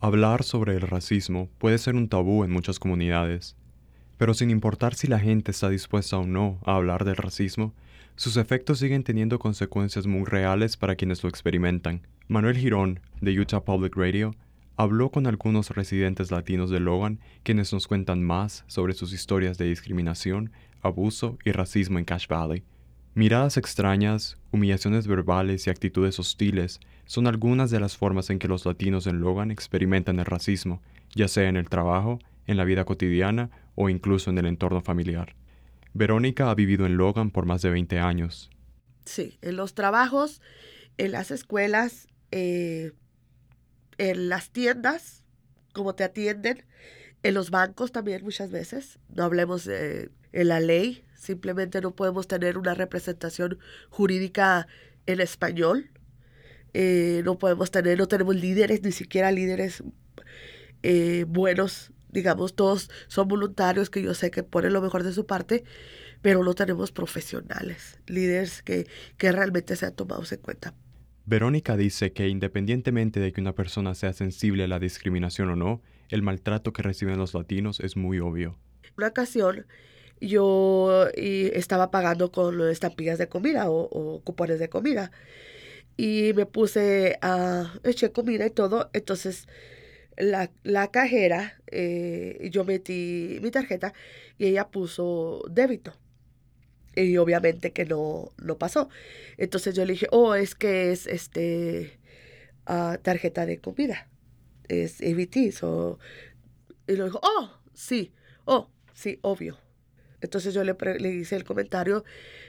Hablar sobre el racismo puede ser un tabú en muchas comunidades, pero sin importar si la gente está dispuesta o no a hablar del racismo, sus efectos siguen teniendo consecuencias muy reales para quienes lo experimentan. Manuel Girón, de Utah Public Radio, habló con algunos residentes latinos de Logan quienes nos cuentan más sobre sus historias de discriminación, abuso y racismo en Cache Valley. Miradas extrañas, humillaciones verbales y actitudes hostiles son algunas de las formas en que los latinos en Logan experimentan el racismo, ya sea en el trabajo, en la vida cotidiana o incluso en el entorno familiar. Verónica ha vivido en Logan por más de 20 años. Sí, en los trabajos, en las escuelas, eh, en las tiendas, como te atienden, en los bancos también muchas veces. No hablemos de en la ley, simplemente no podemos tener una representación jurídica en español. Eh, no podemos tener, no tenemos líderes, ni siquiera líderes eh, buenos, digamos, todos son voluntarios que yo sé que ponen lo mejor de su parte, pero no tenemos profesionales, líderes que, que realmente sean tomados en cuenta. Verónica dice que independientemente de que una persona sea sensible a la discriminación o no, el maltrato que reciben los latinos es muy obvio. Una ocasión yo estaba pagando con estampillas de comida o, cupones de comida. Y me puse a echar comida y todo. Entonces la, la cajera, eh, yo metí mi tarjeta y ella puso débito. Y obviamente que no, no pasó. Entonces yo le dije, oh, es que es este ah, tarjeta de comida. Es EBT. y lo dijo, oh, sí, oh, sí, obvio. Entonces yo le, le hice el comentario,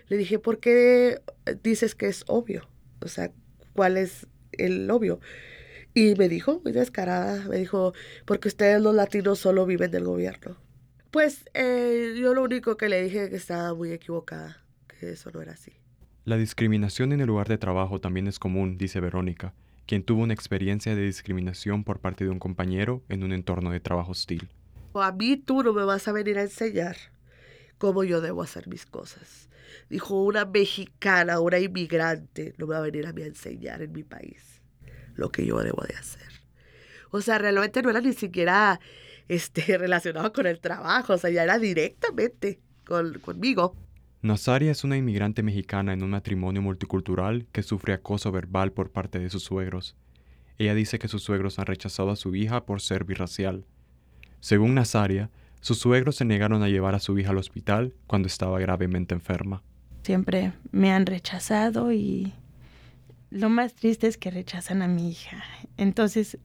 le dije, ¿por qué dices que es obvio? O sea, ¿cuál es el obvio? Y me dijo, muy descarada, me dijo, porque ustedes los latinos solo viven del gobierno. Pues eh, yo lo único que le dije que estaba muy equivocada, que eso no era así. La discriminación en el lugar de trabajo también es común, dice Verónica, quien tuvo una experiencia de discriminación por parte de un compañero en un entorno de trabajo hostil. A mí tú no me vas a venir a enseñar cómo yo debo hacer mis cosas. Dijo una mexicana, una inmigrante, no me va a venir a mí a enseñar en mi país lo que yo debo de hacer. O sea, realmente no era ni siquiera este, relacionado con el trabajo, o sea, ya era directamente conmigo. Nazaria es una inmigrante mexicana en un matrimonio multicultural que sufre acoso verbal por parte de sus suegros. Ella dice que sus suegros han rechazado a su hija por ser birracial. Según Nazaria, sus suegros se negaron a llevar a su hija al hospital cuando estaba gravemente enferma. Siempre me han rechazado y lo más triste es que rechazan a mi hija. Entonces,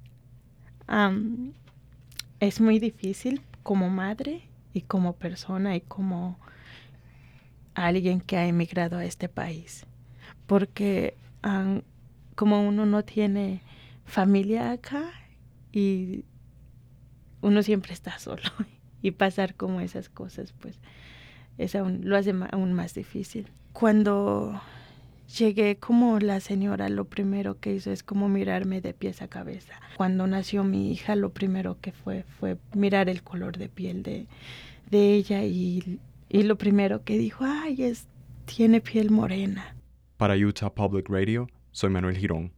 es muy difícil como madre y como persona y como alguien que ha emigrado a este país. Porque como uno no tiene familia acá y uno siempre está solo y pasar como esas cosas, pues es aún, lo hace aún más difícil. Cuando llegué como la señora, lo primero que hizo es como mirarme de pies a cabeza. Cuando nació mi hija, lo primero que fue fue mirar el color de piel de, de ella y, y lo primero que dijo, ay, es, tiene piel morena. Para Utah Public Radio, soy Manuel Girón.